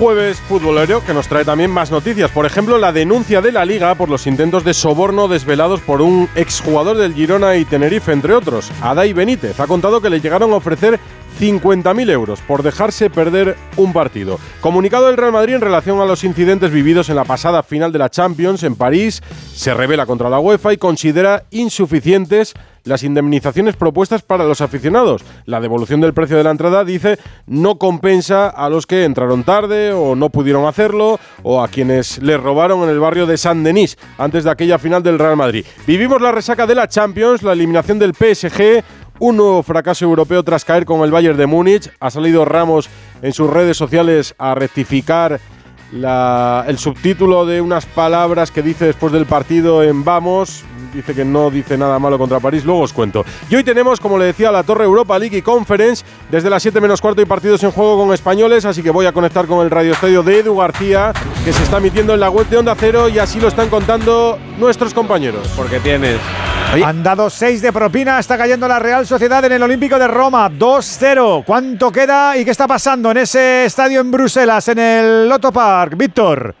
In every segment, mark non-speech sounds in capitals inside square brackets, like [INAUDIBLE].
jueves futbolero que nos trae también más noticias. Por ejemplo, la denuncia de la Liga por los intentos de soborno desvelados por un exjugador del Girona y Tenerife, entre otros. Adai Benítez ha contado que le llegaron a ofrecer 50.000 euros por dejarse perder un partido. Comunicado del Real Madrid en relación a los incidentes vividos en la pasada final de la Champions en París, se revela contra la UEFA y considera insuficientes las indemnizaciones propuestas para los aficionados. La devolución del precio de la entrada, dice, no compensa a los que entraron tarde o no pudieron hacerlo o a quienes les robaron en el barrio de San Denis antes de aquella final del Real Madrid. Vivimos la resaca de la Champions, la eliminación del PSG, un nuevo fracaso europeo tras caer con el Bayern de Múnich. Ha salido Ramos en sus redes sociales a rectificar el subtítulo de unas palabras que dice después del partido en Vamos dice que no dice nada malo contra París, luego os cuento. Y hoy tenemos, como le decía, la Torre Europa League y Conference desde las 7 menos cuarto y partidos en juego con españoles, así que voy a conectar con el radio estadio de Edu García, que se está emitiendo en la web de Onda Cero y así lo están contando nuestros compañeros. Porque tienes Han dado 6 de propina, está cayendo la Real Sociedad en el Olímpico de Roma, 2-0. ¿Cuánto queda y qué está pasando en ese estadio en Bruselas, en el Lotto Park? Víctor.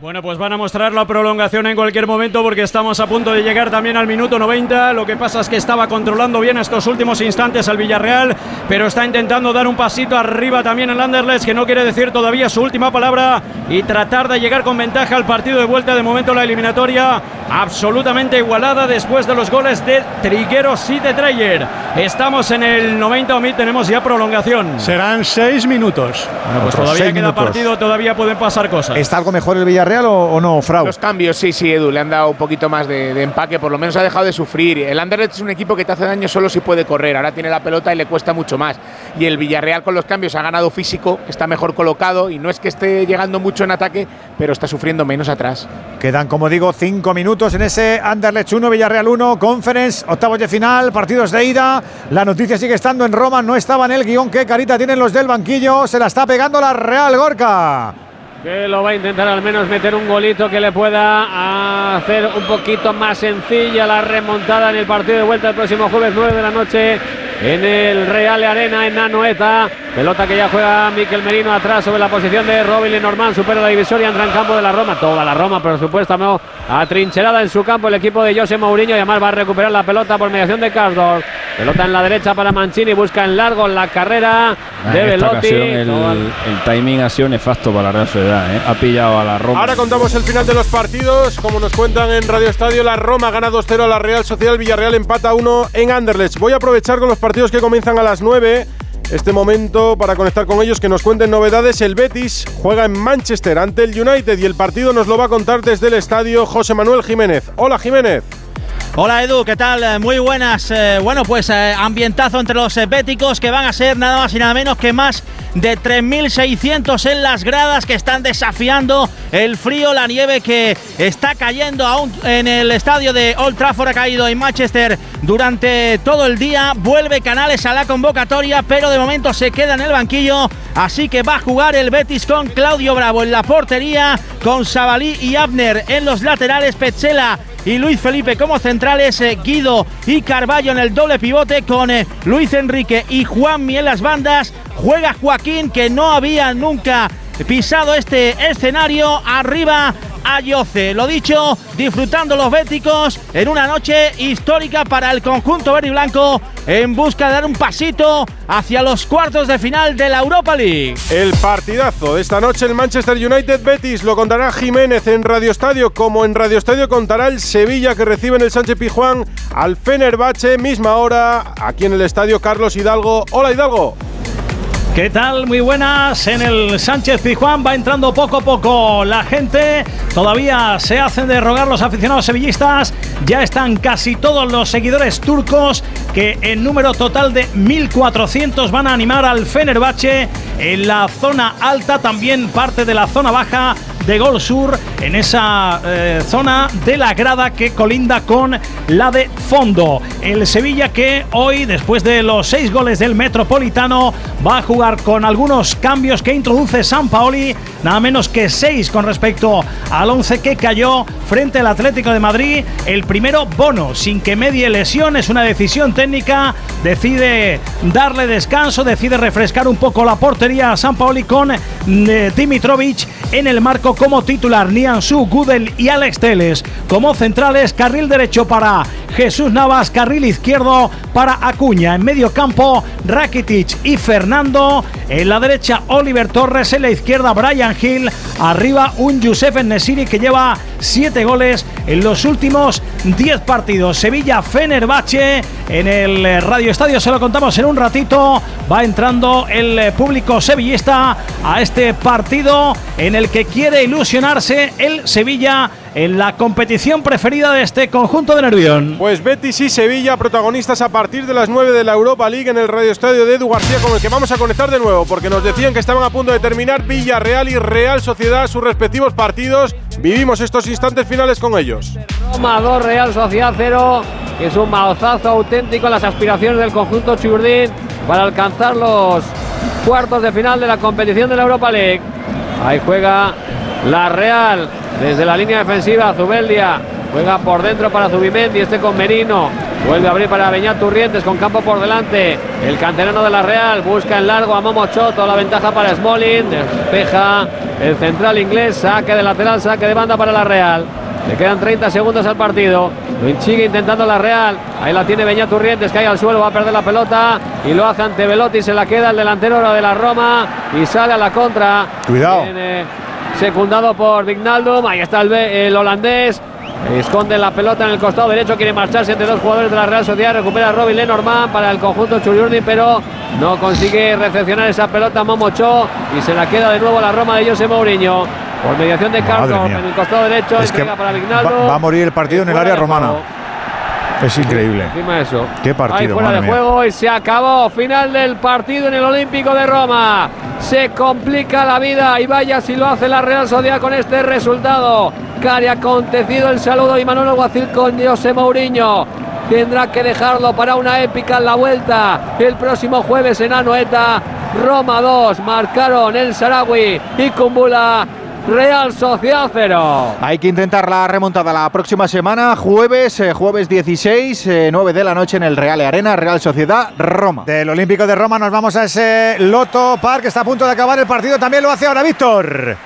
Bueno, pues van a mostrar la prolongación en cualquier momento porque estamos a punto de llegar también al minuto 90. Lo que pasa es que estaba controlando bien estos últimos instantes al Villarreal, pero está intentando dar un pasito arriba también el Anderlecht, que no quiere decir todavía su última palabra y tratar de llegar con ventaja al partido de vuelta. De momento la eliminatoria absolutamente igualada después de los goles de Trigueros y de Treyer. Estamos en el 90 o tenemos ya prolongación. Serán seis minutos. Bueno, pues todavía queda partido, todavía pueden pasar cosas. ¿Está algo mejor el Villarreal? Real o, no, Frau? Los cambios, sí, sí, Edu, le han dado un poquito más de, empaque, por lo menos ha dejado de sufrir. El Anderlecht es un equipo que te hace daño solo si puede correr, ahora tiene la pelota y le cuesta mucho más. Y el Villarreal con los cambios ha ganado físico, está mejor colocado y no es que esté llegando mucho en ataque, pero está sufriendo menos atrás. Quedan, como digo, cinco minutos en ese Anderlecht 1, Villarreal 1, Conference, octavos de final, partidos de ida. La noticia sigue estando en Roma, no estaba en el guion. Qué carita tienen los del banquillo, se la está pegando la Real Gorka que lo va a intentar al menos meter un golito que le pueda hacer un poquito más sencilla la remontada en el partido de vuelta el próximo jueves 9 de la noche en el Real Arena en Nanoeta. Pelota que ya juega Miquel Merino atrás sobre la posición de Robin Lenormand. Supera la divisoria, entra en campo de la Roma. Toda la Roma, por supuesto, no, atrincherada en su campo el equipo de José Mourinho. Y además va a recuperar la pelota por mediación de Cardor. Pelota en la derecha para Mancini. Busca en largo la carrera de Velotti. El, timing ha sido nefasto para la Real Sociedad. ¿Eh? Ha pillado a la Roma. Ahora contamos el final de los partidos. Como nos cuentan en Radio Estadio, la Roma gana 2-0 a la Real Sociedad. Villarreal empata 1 en Anderlecht. Voy a aprovechar con los partidos que comienzan a las 9. Este momento para conectar con ellos que nos cuenten novedades. El Betis juega en Manchester ante el United y el partido nos lo va a contar desde el estadio José Manuel Jiménez. Hola Jiménez. Hola Edu, ¿qué tal? Eh, muy buenas. Eh, bueno, pues eh, ambientazo entre los béticos que van a ser nada más y nada menos que más de 3.600 en las gradas que están desafiando el frío, la nieve que está cayendo aún en el estadio de Old Trafford, ha caído en Manchester durante todo el día. Vuelve Canales a la convocatoria, pero de momento se queda en el banquillo. Así que va a jugar el Betis con Claudio Bravo en la portería, con Sabalí y Abner en los laterales, Petzela y Luis Felipe como centrales, eh, Guido y Carballo en el doble pivote con eh, Luis Enrique y Juan en las bandas. Juega Joaquín que no había nunca pisado este escenario. Arriba a Lo dicho, disfrutando los béticos en una noche histórica para el conjunto verde y blanco en busca de dar un pasito hacia los cuartos de final de la Europa League. El partidazo de esta noche el Manchester United Betis lo contará Jiménez en Radio Estadio, como en Radio Estadio contará el Sevilla que recibe en el Sánchez Pijuán al Fenerbahce, misma hora, aquí en el estadio Carlos Hidalgo. Hola Hidalgo. ¿Qué tal? Muy buenas. En el Sánchez Pizjuán va entrando poco a poco la gente. Todavía se hacen de rogar los aficionados sevillistas. Ya están casi todos los seguidores turcos que en número total de 1.400 van a animar al Fenerbahce. En la zona alta, también parte de la zona baja, de Gol Sur, en esa eh, zona de la grada que colinda con la de fondo. El Sevilla que hoy, después de los seis goles del Metropolitano, va a jugar con algunos cambios que introduce San Paoli, nada menos que seis con respecto al once que cayó frente al Atlético de Madrid. El primero, Bono, sin que medie lesión, es una decisión técnica, decide darle descanso, decide refrescar un poco la portería a San Paoli con eh, Dimitrovic en el marco como titular, Niansu, Gudel y Alex Teles. Como centrales, carril derecho para Jesús Navas, carril izquierdo para Acuña, en medio campo Rakitic y Fernando, en la derecha Oliver Torres, en la izquierda Brian Hill, arriba un Youssef Nesiri que lleva siete goles en los últimos 10 partidos. Sevilla Fenerbahce en el eh, Radio Estadio se lo contamos en un ratito. Va entrando el eh, público sevillista a este partido en el que quiere ilusionarse el Sevilla en la competición preferida de este conjunto de Nervión. Pues Betis y Sevilla, protagonistas a partir de las 9 de la Europa League en el Radio Estadio de Edu García, con el que vamos a conectar de nuevo, porque nos decían que estaban a punto de terminar Villarreal y Real Sociedad sus respectivos partidos. Vivimos estos instantes finales con ellos. Roma 2, Real Sociedad 0, que es un maozazo auténtico en las aspiraciones del conjunto Churdín para alcanzar los cuartos de final de la competición de la Europa League. Ahí juega la Real desde la línea defensiva. Zubeldia juega por dentro para Zubimendi, este con Merino. Vuelve a abrir para Beñat Turrientes con campo por delante. El canterano de la Real busca en largo a Momo Choto. La ventaja para Smolin. Despeja el central inglés. Saque de lateral, saque de banda para la Real. Le quedan 30 segundos al partido. Lo sigue intentando la Real. Ahí la tiene Beñat Turrientes, cae al suelo, va a perder la pelota. Y lo hace ante Velotti. Se la queda el delantero de la Roma. Y sale a la contra. Cuidado. Secundado por Vignaldum. Ahí está el, el holandés. Esconde la pelota en el costado derecho, quiere marcharse entre dos jugadores de la Real Sociedad. Recupera a Robin Lenormand para el conjunto Churiurdi, pero no consigue recepcionar esa pelota Momocho y se la queda de nuevo la Roma de José Mourinho. Por mediación de Carlos en el costado derecho, es que para Vignaldo. Va, va, a morir el partido en el área romana. Es increíble. Encima eso. Qué partido. Ahí fuera de mía. juego y se acabó. Final del partido en el Olímpico de Roma. Se complica la vida y vaya si lo hace la Real Sociedad con este resultado. Cari acontecido el saludo y Manuel Alguacil con José Mourinho. Tendrá que dejarlo para una épica en la vuelta. El próximo jueves en Anoeta. Roma 2. Marcaron el Sarawi y Kumbula. Real Sociedad 0. Hay que intentar la remontada la próxima semana, jueves, eh, jueves 16, eh, 9 de la noche en el Real Arena, Real Sociedad, Roma. Del Olímpico de Roma nos vamos a ese Loto Park, está a punto de acabar el partido, también lo hace ahora Víctor.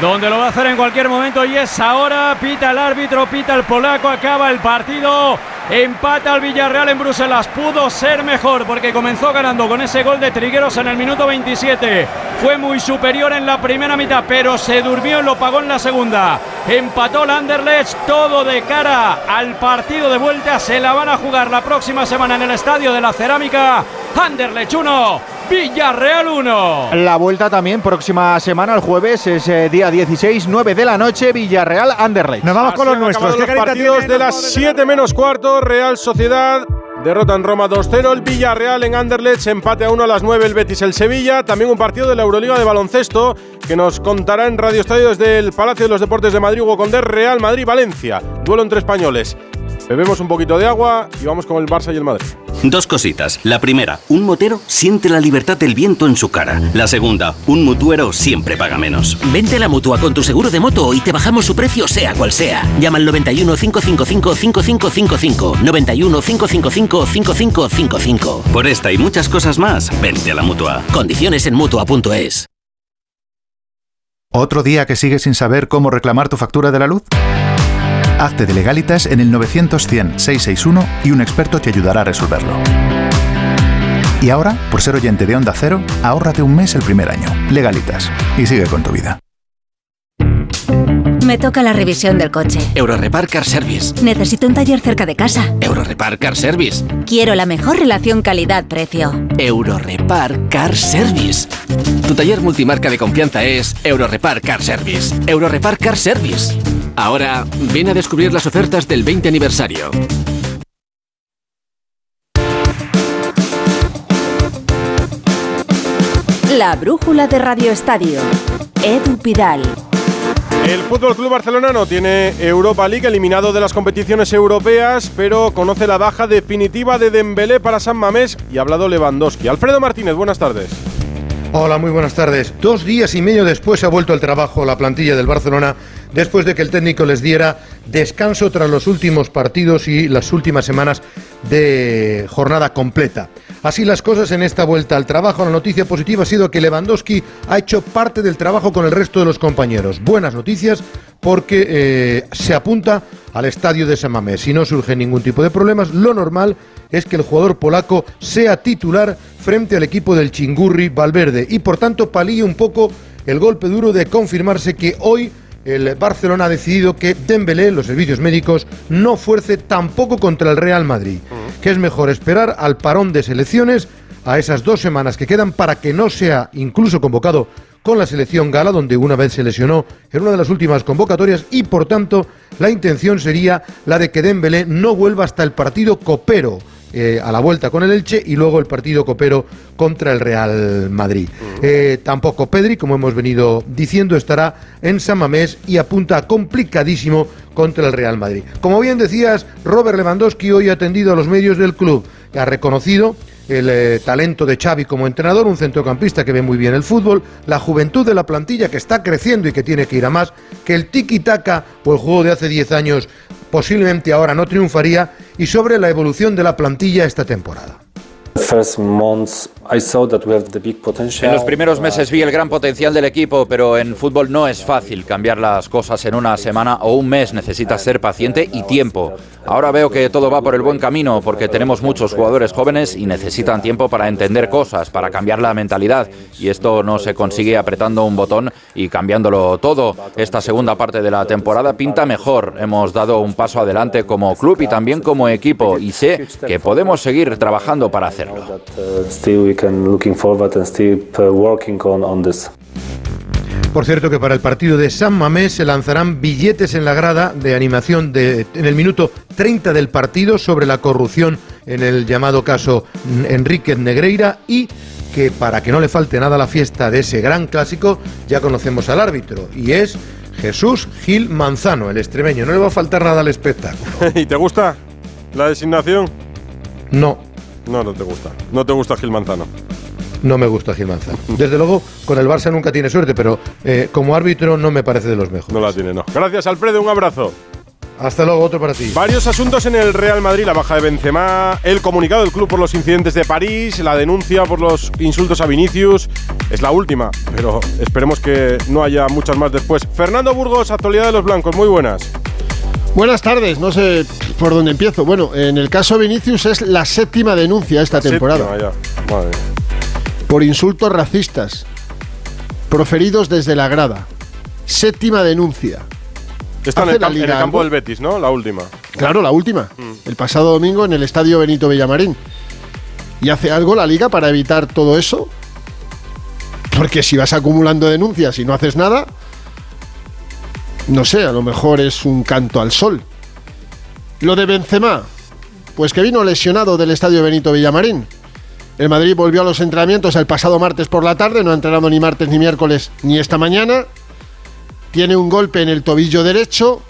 Donde lo va a hacer en cualquier momento y es ahora, pita el árbitro, pita el polaco, acaba el partido. Empata al Villarreal en Bruselas. Pudo ser mejor porque comenzó ganando con ese gol de Trigueros en el minuto 27. Fue muy superior en la primera mitad, pero se durmió y lo pagó en la segunda. Empató el Anderlecht, todo de cara al partido de vuelta. Se la van a jugar la próxima semana en el Estadio de la Cerámica. Anderlecht 1, Villarreal 1. La vuelta también próxima semana, el jueves, es eh, día 16, 9 de la noche, Villarreal, Anderlecht. Nos vamos con los nuestros. ¿Qué los partidos tiene? de las 7 menos cuarto, Real Sociedad derrota en Roma 2-0, el Villarreal en Anderlecht, empate a 1 a las 9 el Betis el Sevilla, también un partido de la Euroliga de baloncesto que nos contará en Radio Estadio desde el Palacio de los Deportes de Madrid, Hugo Condé, Real Madrid-Valencia, duelo entre españoles. Bebemos un poquito de agua y vamos con el Barça y el Madrid. Dos cositas. La primera, un motero siente la libertad del viento en su cara. La segunda, un mutuero siempre paga menos. Vente a la mutua con tu seguro de moto y te bajamos su precio, sea cual sea. Llama al 91 555 5555. 91 555 5555. Por esta y muchas cosas más, vente a la mutua. Condiciones en mutua.es. ¿Otro día que sigues sin saber cómo reclamar tu factura de la luz? Hazte de legalitas en el 900-100-661 y un experto te ayudará a resolverlo. Y ahora, por ser oyente de Onda Cero, ahórrate un mes el primer año. Legalitas. Y sigue con tu vida. Me toca la revisión del coche. Eurorepar Car Service. Necesito un taller cerca de casa. Eurorepar Car Service. Quiero la mejor relación calidad-precio. Eurorepar Car Service. Tu taller multimarca de confianza es Eurorepar Car Service. Eurorepar Car Service. Ahora, ven a descubrir las ofertas del 20 aniversario. La brújula de Radio Estadio. Edu Pidal. El Fútbol Club Barcelona no tiene Europa League eliminado de las competiciones europeas, pero conoce la baja definitiva de Dembélé para San Mamés y ha hablado Lewandowski. Alfredo Martínez, buenas tardes. Hola, muy buenas tardes. Dos días y medio después ha vuelto al trabajo la plantilla del Barcelona después de que el técnico les diera descanso tras los últimos partidos y las últimas semanas de jornada completa. Así las cosas en esta vuelta al trabajo. La noticia positiva ha sido que Lewandowski ha hecho parte del trabajo con el resto de los compañeros. Buenas noticias porque eh, se apunta al estadio de San Mamés. Si no surge ningún tipo de problemas, lo normal es que el jugador polaco sea titular frente al equipo del Chingurri Valverde y por tanto palíe un poco el golpe duro de confirmarse que hoy el Barcelona ha decidido que Dembélé, los servicios médicos, no fuerce tampoco contra el Real Madrid, que es mejor esperar al parón de selecciones a esas dos semanas que quedan para que no sea incluso convocado con la selección gala, donde una vez se lesionó en una de las últimas convocatorias y por tanto la intención sería la de que Dembélé no vuelva hasta el partido copero eh, a la vuelta con el Elche y luego el partido copero contra el Real Madrid. Eh, tampoco Pedri, como hemos venido diciendo, estará en San Mamés y apunta complicadísimo contra el Real Madrid. Como bien decías, Robert Lewandowski hoy ha atendido a los medios del club. Ha reconocido el eh, talento de Xavi como entrenador, un centrocampista que ve muy bien el fútbol, la juventud de la plantilla que está creciendo y que tiene que ir a más, que el tiki-taka o el juego de hace 10 años posiblemente ahora no triunfaría y sobre la evolución de la plantilla esta temporada. En los primeros meses vi el gran potencial del equipo, pero en fútbol no es fácil cambiar las cosas en una semana o un mes. Necesitas ser paciente y tiempo. Ahora veo que todo va por el buen camino porque tenemos muchos jugadores jóvenes y necesitan tiempo para entender cosas, para cambiar la mentalidad. Y esto no se consigue apretando un botón y cambiándolo todo. Esta segunda parte de la temporada pinta mejor. Hemos dado un paso adelante como club y también como equipo y sé que podemos seguir trabajando para hacerlo. Por cierto que para el partido de San Mamés se lanzarán billetes en la grada de animación de, en el minuto 30 del partido sobre la corrupción en el llamado caso Enrique Negreira y que para que no le falte nada a la fiesta de ese gran clásico ya conocemos al árbitro y es Jesús Gil Manzano, el extremeño. No le va a faltar nada al espectáculo. [LAUGHS] ¿Y te gusta la designación? No. No, no te gusta. No te gusta Gil Manzano. No me gusta Gil Manzano. Desde luego, con el Barça nunca tiene suerte, pero eh, como árbitro no me parece de los mejores. No la tiene, no. Gracias, Alfredo. Un abrazo. Hasta luego, otro para ti. Varios asuntos en el Real Madrid, la baja de Benzema, el comunicado del club por los incidentes de París, la denuncia por los insultos a Vinicius. Es la última, pero esperemos que no haya muchas más después. Fernando Burgos, actualidad de los blancos, muy buenas. Buenas tardes, no sé por dónde empiezo. Bueno, en el caso Vinicius es la séptima denuncia esta temporada. Séptima, ya. Madre. Por insultos racistas proferidos desde la grada. Séptima denuncia. Está en el, la camp- en el campo del Betis, ¿no? La última. Claro, la última. El pasado domingo en el estadio Benito Villamarín. ¿Y hace algo la liga para evitar todo eso? Porque si vas acumulando denuncias y no haces nada, no sé, a lo mejor es un canto al sol. Lo de Benzema, pues que vino lesionado del estadio Benito Villamarín. El Madrid volvió a los entrenamientos el pasado martes por la tarde, no ha entrenado ni martes ni miércoles ni esta mañana. Tiene un golpe en el tobillo derecho.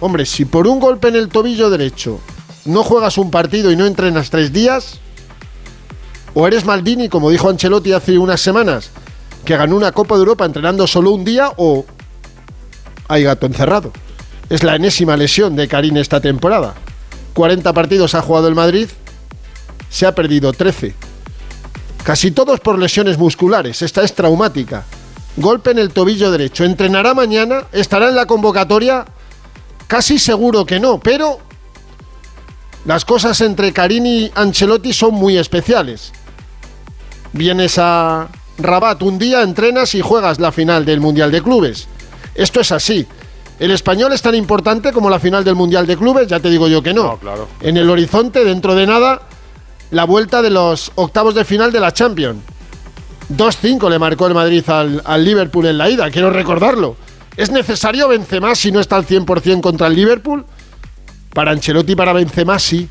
Hombre, si por un golpe en el tobillo derecho no juegas un partido y no entrenas tres días, o eres Maldini, como dijo Ancelotti hace unas semanas, que ganó una Copa de Europa entrenando solo un día, o hay gato encerrado. Es la enésima lesión de Karim esta temporada. 40 partidos ha jugado el Madrid, se ha perdido 13. Casi todos por lesiones musculares, esta es traumática. Golpe en el tobillo derecho. ¿Entrenará mañana? ¿Estará en la convocatoria? Casi seguro que no, pero las cosas entre Karim y Ancelotti son muy especiales. Vienes a Rabat un día, entrenas y juegas la final del Mundial de Clubes. Esto es así. ¿El español es tan importante como la final del Mundial de Clubes? Ya te digo yo que no. claro. En el horizonte, dentro de nada, la vuelta de los octavos de final de la Champions. 2-5 le marcó el Madrid al, al Liverpool en la ida, quiero recordarlo. ¿Es necesario Benzema si no está al 100% contra el Liverpool? Para Ancelotti y para Benzema sí.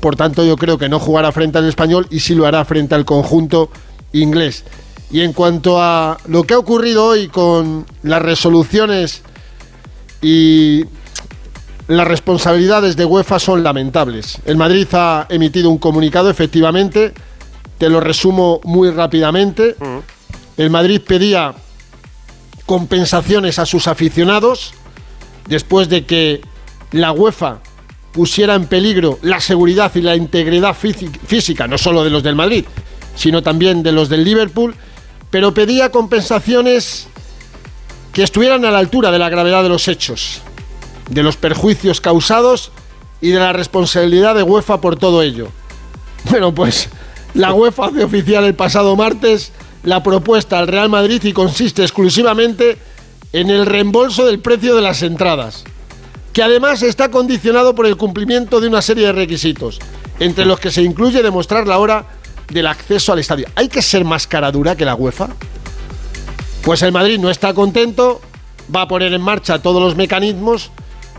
Por tanto, yo creo que no jugará frente al español y sí lo hará frente al conjunto inglés. Y en cuanto a lo que ha ocurrido hoy con las resoluciones y las responsabilidades de UEFA son lamentables. El Madrid ha emitido un comunicado, efectivamente, te lo resumo muy rápidamente. El Madrid pedía compensaciones a sus aficionados después de que la UEFA pusiera en peligro la seguridad y la integridad físi- física, no solo de los del Madrid, sino también de los del Liverpool, pero pedía compensaciones que estuvieran a la altura de la gravedad de los hechos, de los perjuicios causados y de la responsabilidad de UEFA por todo ello. Bueno, pues la UEFA hace oficial el pasado martes la propuesta al Real Madrid y consiste exclusivamente en el reembolso del precio de las entradas, que además está condicionado por el cumplimiento de una serie de requisitos, entre los que se incluye demostrar la hora del acceso al estadio. ¿Hay que ser más cara dura que la UEFA? Pues el Madrid no está contento, va a poner en marcha todos los mecanismos,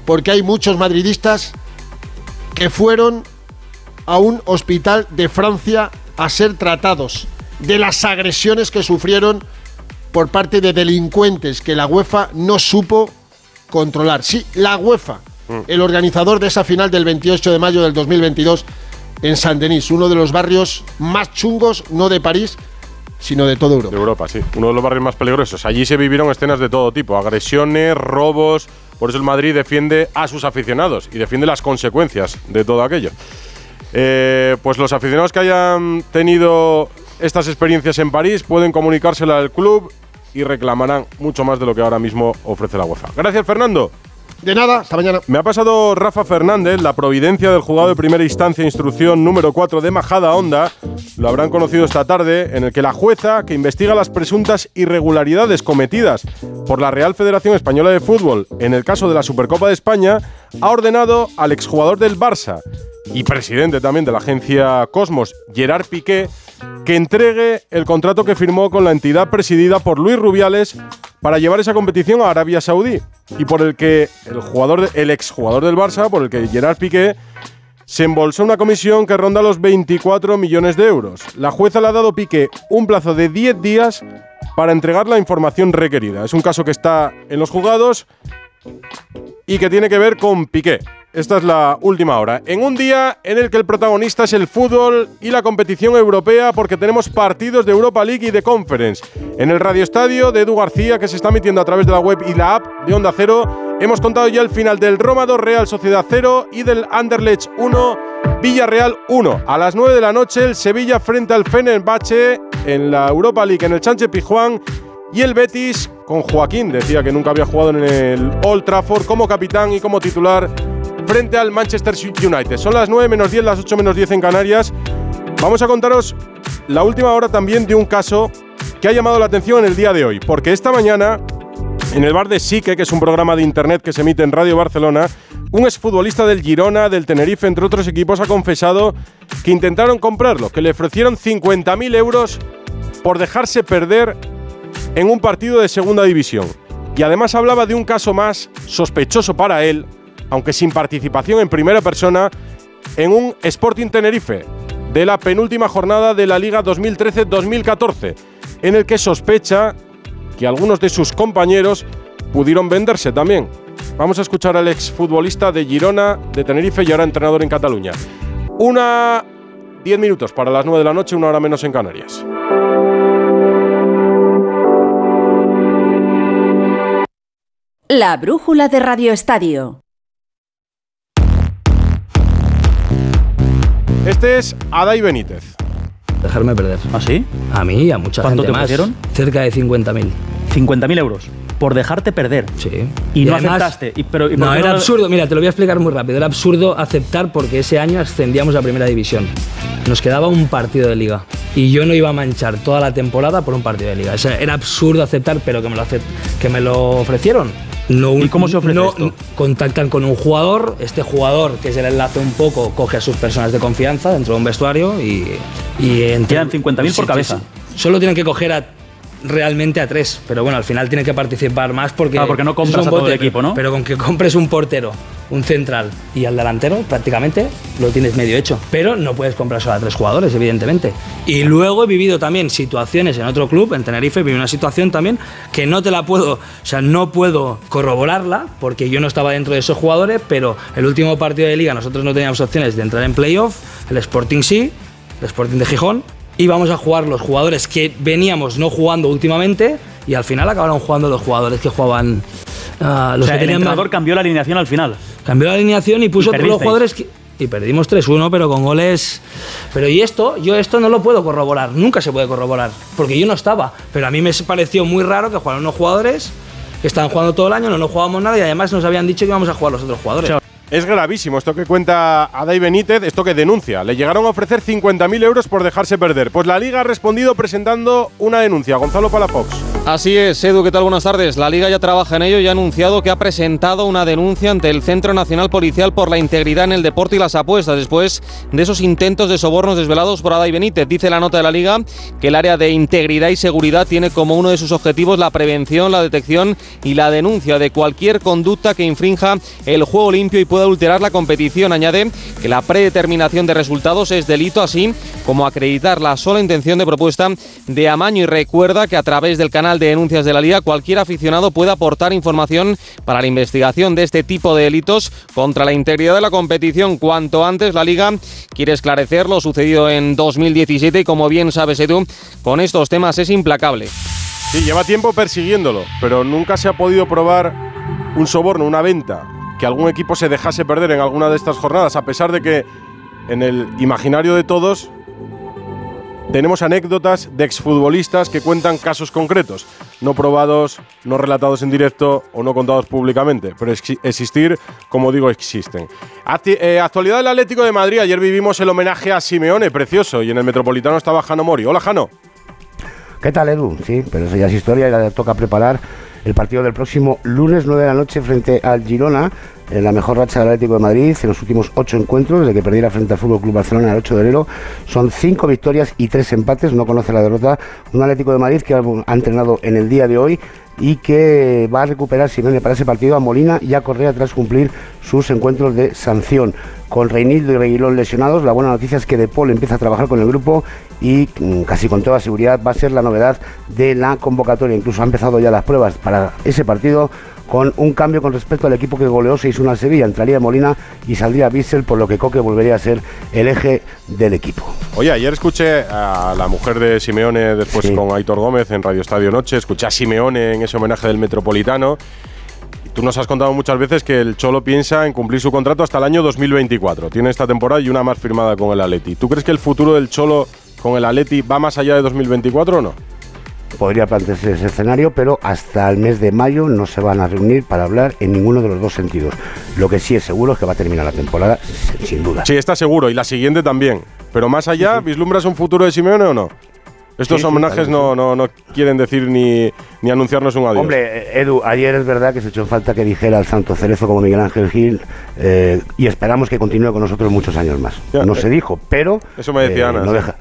porque hay muchos madridistas que fueron a un hospital de Francia a ser tratados de las agresiones que sufrieron por parte de delincuentes que la UEFA no supo controlar. Sí, la UEFA, el organizador de esa final del 28 de mayo del 2022 en Saint-Denis, uno de los barrios más chungos, no de París, sino de toda Europa. De Europa, sí. Uno de los barrios más peligrosos. Allí se vivieron escenas de todo tipo, agresiones, robos. Por eso el Madrid defiende a sus aficionados y defiende las consecuencias de todo aquello. Eh, pues los aficionados que hayan tenido estas experiencias en París pueden comunicársela al club y reclamarán mucho más de lo que ahora mismo ofrece la UEFA. Gracias, Fernando. De nada, hasta mañana. Me ha pasado Rafa Fernández, la providencia del juzgado de primera instancia, instrucción número 4 de Majada Honda. Lo habrán conocido esta tarde, en el que la jueza, que investiga las presuntas irregularidades cometidas por la Real Federación Española de Fútbol en el caso de la Supercopa de España, ha ordenado al exjugador del Barça y presidente también de la agencia Cosmos, Gerard Piqué, que entregue el contrato que firmó con la entidad presidida por Luis Rubiales para llevar esa competición a Arabia Saudí y por el que el jugador, el exjugador del Barça, por el que Gerard Piqué se embolsó una comisión que ronda los 24 millones de euros. La jueza le ha dado Piqué un plazo de 10 días para entregar la información requerida. Es un caso que está en los juzgados y que tiene que ver con Piqué. Esta es la última hora. En un día en el que el protagonista es el fútbol y la competición europea, porque tenemos partidos de Europa League y de Conference. En el Radio Estadio de Edu García, que se está emitiendo a través de la web y la app de Onda Cero, hemos contado ya el final del Roma 2 Real Sociedad 0 y del Anderlecht 1 Villarreal 1. A las 9 de la noche, el Sevilla frente al Fenerbahce en la Europa League en el Sánchez Pizjuán. Y el Betis con Joaquín, decía que nunca había jugado en el Old Trafford como capitán y como titular frente al Manchester United. Son las 9 menos 10, las 8 menos 10 en Canarias. Vamos a contaros la última hora también de un caso que ha llamado la atención en el día de hoy, porque esta mañana en el bar de Sique, que es un programa de internet que se emite en Radio Barcelona, un exfutbolista del Girona, del Tenerife, entre otros equipos, ha confesado que intentaron comprarlo, que le ofrecieron 50.000 euros por dejarse perder en un partido de segunda división. Y además hablaba de un caso más sospechoso para él, aunque sin participación en primera persona, en un Sporting Tenerife de la penúltima jornada de la Liga 2013-2014, en el que sospecha que algunos de sus compañeros pudieron venderse también. Vamos a escuchar al exfutbolista de Girona, de Tenerife y ahora entrenador en Cataluña. Una... 10 minutos para las 9 de la noche, una hora menos en Canarias. La brújula de Radio Estadio. Este es Adai Benítez. Dejarme perder. ¿Ah, sí? A mí y a mucha ¿Cuánto gente te más. ofrecieron? Cerca de 50.000. 50.000 euros. Por dejarte perder. Sí. Y, no además- aceptaste. Y, pero, ¿y por No, era absurdo. Mira, te lo voy a explicar muy rápido. Era absurdo aceptar porque ese año ascendíamos a primera división. Nos quedaba un partido de liga. Y yo no iba a manchar toda la temporada por un partido de liga. O sea, era absurdo aceptar, pero que me lo, acep- que me lo ofrecieron. No, ¿Y cómo se ofrece no, esto? Contactan con un jugador. Este jugador, que es el enlace un poco, coge a sus personas de confianza dentro de un vestuario y. y entre- Quedan 50.000 por Sí, cabeza. sí. Solo tienen que coger a realmente a tres. Pero bueno, al final tiene que participar más porque. No compras a todo bote, el equipo, ¿no? Pero con que compres un portero, un central y al delantero, prácticamente lo tienes medio hecho. Pero no puedes comprar solo a tres jugadores, evidentemente. Y luego he vivido también situaciones en otro club, en Tenerife, viví una situación también que no te la puedo, o sea, no puedo corroborarla porque yo no estaba dentro de esos jugadores, pero el último partido de liga nosotros no teníamos opciones de entrar en playoff, el Sporting sí, el Sporting de Gijón, íbamos a jugar los jugadores que veníamos no jugando últimamente y al final acabaron jugando los jugadores que jugaban ah, los O sea, que el tenían más- entrenador cambió la alineación al final. Cambió la alineación y puso Y todos los jugadores que- y perdimos 3-1, pero con goles. Pero y esto, yo esto no lo puedo corroborar, nunca se puede corroborar, porque yo no estaba. Pero a mí me pareció muy raro que jugaran unos jugadores que estaban jugando todo el año, no nos jugábamos nada y además nos habían dicho que íbamos a jugar los otros jugadores. Es gravísimo esto que cuenta Adai Benítez, esto que denuncia. Le llegaron a ofrecer 50.000 euros por dejarse perder. Pues la Liga ha respondido presentando una denuncia. Gonzalo Palafox. Así es, Edu, ¿qué tal? Buenas tardes. La Liga ya trabaja en ello y ha anunciado que ha presentado una denuncia ante el Centro Nacional Policial por la integridad en el deporte y las apuestas después de esos intentos de sobornos desvelados por Adai Benítez. Dice la nota de la Liga que el área de integridad y seguridad tiene como uno de sus objetivos la prevención, la detección y la denuncia de cualquier conducta que infrinja el juego limpio y pueda alterar la competición. Añade que la predeterminación de resultados es delito, así como acreditar la sola intención de propuesta de amaño y recuerda que a través del canal de denuncias de la Liga cualquier aficionado puede aportar información para la investigación de este tipo de delitos contra la integridad de la competición. Cuanto antes la Liga quiere esclarecer lo sucedido en 2017 y como bien sabes Edu, con estos temas es implacable. Sí, lleva tiempo persiguiéndolo, pero nunca se ha podido probar un soborno, una venta, que algún equipo se dejase perder en alguna de estas jornadas, a pesar de que en el imaginario de todos tenemos anécdotas de exfutbolistas que cuentan casos concretos, no probados, no relatados en directo o no contados públicamente, pero exi- existir, como digo, existen. Eh, actualidad del Atlético de Madrid, ayer vivimos el homenaje a Simeone, precioso, y en el Metropolitano estaba Jano Mori. Hola Jano. ¿Qué tal, Edu? Sí, pero eso ya es historia y ahora toca preparar el partido del próximo lunes 9 de la noche frente al Girona, en la mejor racha del Atlético de Madrid en los últimos ocho encuentros, desde que perdiera frente al Fútbol Club Barcelona el 8 de enero. Son cinco victorias y tres empates, no conoce la derrota. Un Atlético de Madrid que ha ha entrenado en el día de hoy y que va a recuperar Simeone para ese partido a Molina y a Correa tras cumplir sus encuentros de sanción. Con Reinildo y Reguilón lesionados, la buena noticia es que De Paul empieza a trabajar con el grupo y mm, casi con toda seguridad va a ser la novedad de la convocatoria. Incluso ha empezado ya las pruebas para ese partido con un cambio con respecto al equipo que goleó 6-1 al Sevilla. Entraría Molina y saldría Bissell, por lo que Coque volvería a ser el eje del equipo. Oye, ayer escuché a la mujer de Simeone después Sí. con Aitor Gómez en Radio Estadio Noche, escuché a Simeone en ese homenaje del Metropolitano. Tú nos has contado muchas veces que el Cholo piensa en cumplir su contrato hasta el año 2024. Tiene esta temporada y una más firmada con el Atleti. ¿Tú crees que el futuro del Cholo con el Atleti va más allá de 2024 o no? Podría plantearse ese escenario, pero hasta el mes de mayo no se van a reunir para hablar en ninguno de los dos sentidos. Lo que sí es seguro es que va a terminar la temporada, sin duda. Sí, está seguro. Y la siguiente también. Pero más allá, ¿vislumbras un futuro de Simeone o no? Estos Sí, homenajes no, no, no quieren decir ni, ni anunciarnos un adiós. Hombre, Edu, ayer es verdad que se echó falta que dijera el Santo Cerezo como Miguel Ángel Gil eh, y esperamos que continúe con nosotros muchos años más. Ya, no eh, se dijo, pero eso me decía eh, Ana, no deja-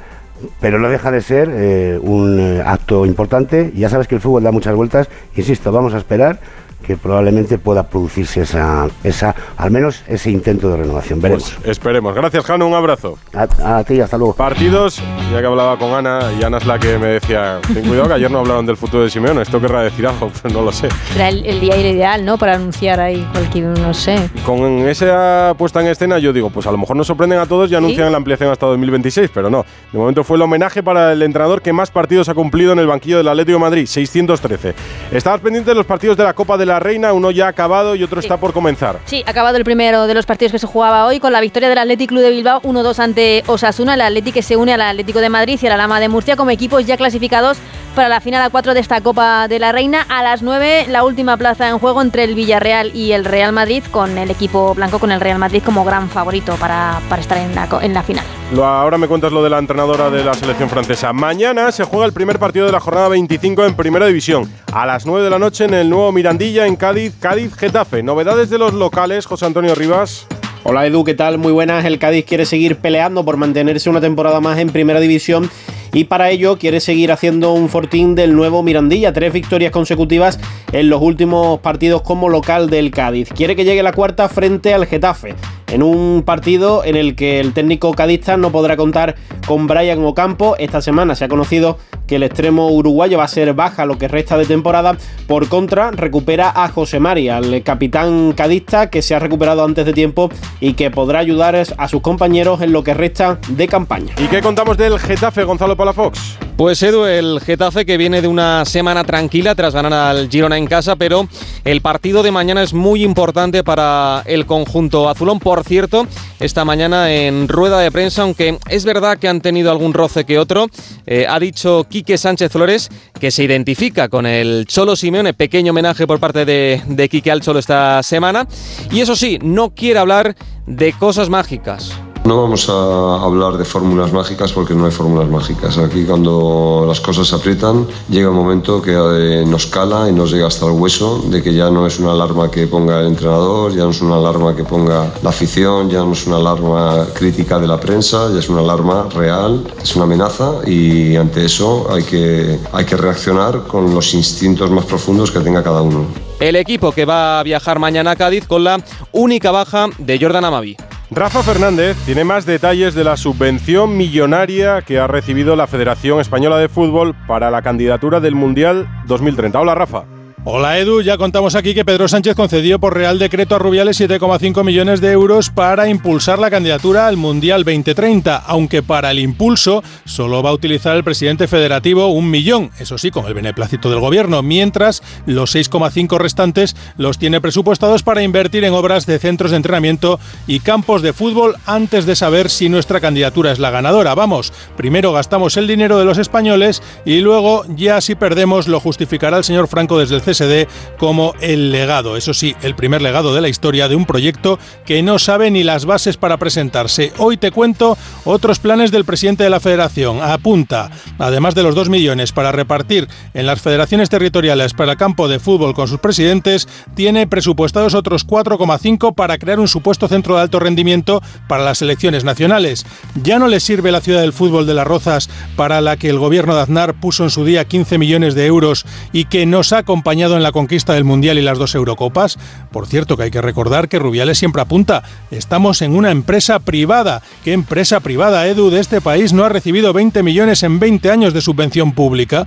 pero no deja de ser eh, un eh, acto importante. Ya sabes que el fútbol da muchas vueltas. Insisto, vamos a esperar que probablemente pueda producirse esa, esa, al menos ese intento de renovación. Veremos. Pues esperemos. Gracias, Jano. Un abrazo. A, a ti, hasta luego. Partidos, ya que hablaba con Ana, y Ana es la que me decía, ten cuidado que ayer no hablaron del futuro de Simeone, esto querrá decir algo, [LAUGHS] pues no lo sé. Era el, el día ideal, ¿no? Para anunciar ahí cualquier, no sé. Con esa puesta en escena yo digo, pues a lo mejor nos sorprenden a todos y anuncian la ampliación hasta 2026, pero no. De momento fue el homenaje para el entrenador que más partidos ha cumplido en el banquillo del Atlético de Madrid, 613. Estabas pendiente de los partidos de la Copa de la Reina, uno ya acabado y otro está por comenzar. Sí, acabado el primero de los partidos que se jugaba hoy con la victoria del Athletic Club de Bilbao 1-2 ante Osasuna, el Athletic que se une al Atlético de Madrid y a la Lama de Murcia como equipos ya clasificados para la final a 4 de esta Copa de la Reina. A las 9 la última plaza en juego entre el Villarreal y el Real Madrid con el equipo blanco con el Real Madrid como gran favorito para, para estar en la, en la final. Lo- ahora me cuentas lo de la entrenadora de la selección francesa. Mañana se juega el primer partido de la jornada 25 en Primera División. A las 9 de la noche en el nuevo Mirandilla en Cádiz, Cádiz-Getafe. Novedades de los locales, José Antonio Rivas. Hola Edu, ¿qué tal? Muy buenas. El Cádiz quiere seguir peleando por mantenerse una temporada más en primera división y para ello quiere seguir haciendo un fortín del nuevo Mirandilla, tres victorias consecutivas en los últimos partidos como local del Cádiz. Quiere que llegue la cuarta frente al Getafe en un partido en el que el técnico cadista no podrá contar con Brian Ocampo. Esta semana se ha conocido que el extremo uruguayo va a ser baja lo que resta de temporada. Por contra, recupera a José María, el capitán cadista que se ha recuperado antes de tiempo y que podrá ayudar a sus compañeros en lo que resta de campaña. ¿Y qué contamos del Getafe, Gonzalo Palafox? Pues Edu, el Getafe que viene de una semana tranquila tras ganar al Girona en casa, pero el partido de mañana es muy importante para el conjunto azulón. Por cierto, esta mañana en rueda de prensa, aunque es verdad que han tenido algún roce que otro, eh, ha dicho Quique Sánchez Flores que se identifica con el Cholo Simeone, pequeño homenaje por parte de, de Quique al Cholo esta semana. Y eso sí, no quiere hablar de cosas mágicas. No vamos a hablar de fórmulas mágicas porque no hay fórmulas mágicas. Aquí cuando las cosas se aprietan llega un momento que eh, nos cala y nos llega hasta el hueso de que ya no es una alarma que ponga el entrenador, ya no es una alarma que ponga la afición, ya no es una alarma crítica de la prensa, ya es una alarma real, es una amenaza y ante eso hay que, hay que reaccionar con los instintos más profundos que tenga cada uno. El equipo que va a viajar mañana a Cádiz con la única baja de Jordan Amavi. Rafa Fernández tiene más detalles de la subvención millonaria que ha recibido la Federación Española de Fútbol para la candidatura del Mundial 2030. Hola Rafa. Hola Edu, ya contamos aquí que Pedro Sánchez concedió por Real Decreto a Rubiales 7,5 millones de euros para impulsar la candidatura al Mundial 2030, aunque para el impulso solo va a utilizar el presidente federativo un millón, eso sí, con el beneplácito del gobierno, mientras los 6,5 restantes los tiene presupuestados para invertir en obras de centros de entrenamiento y campos de fútbol antes de saber si nuestra candidatura es la ganadora. Vamos, primero gastamos el dinero de los españoles y luego ya si perdemos lo justificará el señor Franco desde el CSD como el legado, eso sí, el primer legado de la historia de un proyecto que no sabe ni las bases para presentarse. Hoy te cuento otros planes del presidente de la federación. Apunta, además de los 2 millones para repartir en las federaciones territoriales para el campo de fútbol con sus presidentes, tiene presupuestados otros 4,5 para crear un supuesto centro de alto rendimiento para las selecciones nacionales. Ya no le sirve la ciudad del fútbol de las Rozas para la que el gobierno de Aznar puso en su día 15 millones de euros y que nos ha acompañado en la conquista del Mundial y las dos Eurocopas. Por cierto, que hay que recordar que Rubiales siempre apunta, estamos en una empresa privada. ¿Qué empresa privada, Edu, de este país no ha recibido 20 millones en 20 años de subvención pública?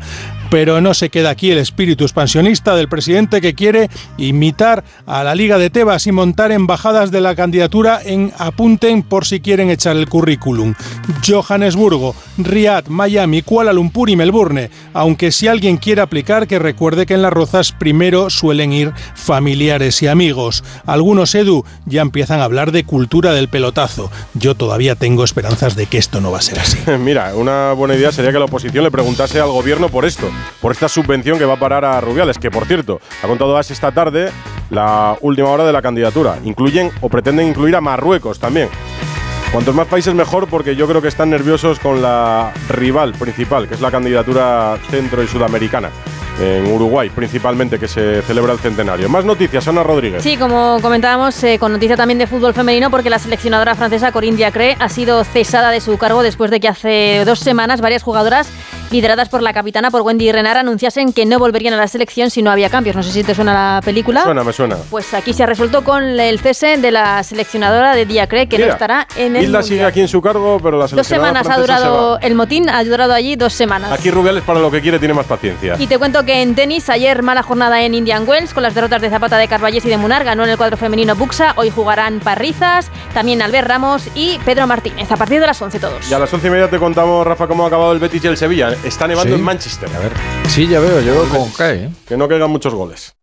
Pero no se queda aquí el espíritu expansionista del presidente que quiere imitar a la Liga de Tebas y montar embajadas de la candidatura en apunten por si quieren echar el currículum. Johannesburgo, Riyadh, Miami, Kuala Lumpur y Melbourne. Aunque si alguien quiere aplicar, que recuerde que en las rozas primero suelen ir familiares y amigos. Algunos Edu ya empiezan a hablar de cultura del pelotazo. Yo todavía tengo esperanzas de que esto no va a ser así. [LAUGHS] Mira, una buena idea sería que la oposición le preguntase al gobierno por esto por esta subvención que va a parar a Rubiales, que por cierto, ha contado AS esta tarde la última hora de la candidatura. Incluyen o pretenden incluir a Marruecos también. Cuantos más países mejor porque yo creo que están nerviosos con la rival principal, que es la candidatura centro y sudamericana en Uruguay, principalmente, que se celebra el centenario. Más noticias, Ana Rodríguez. Sí, como comentábamos, eh, con noticia también de fútbol femenino, porque la seleccionadora francesa Corinne Diacre ha sido cesada de su cargo después de que hace dos semanas varias jugadoras lideradas por la capitana, por Wendy Renard, anunciasen que no volverían a la selección si no había cambios. No sé si te suena la película. Suena, me suena. Pues aquí se ha resuelto con el cese de la seleccionadora de Diacre, que no estará en el. Hilda sigue aquí en su cargo, pero la Dos semanas ha durado el motín, ha durado allí dos semanas. Aquí Rubiales para lo que quiere tiene más paciencia. Y te cuento que en tenis, ayer mala jornada en Indian Wells, con las derrotas de Zapata de Carballés y de Munar, ganó en el cuadro femenino Buxa. Hoy jugarán Parrizas, también Albert Ramos y Pedro Martínez. A partir de las 11 todos. Y a las 11 y media te contamos, Rafa, cómo ha acabado el Betis y el Sevilla. Está nevando Sí. en Manchester. A ver. Sí, ya veo, yo con cae. Que no caigan muchos goles.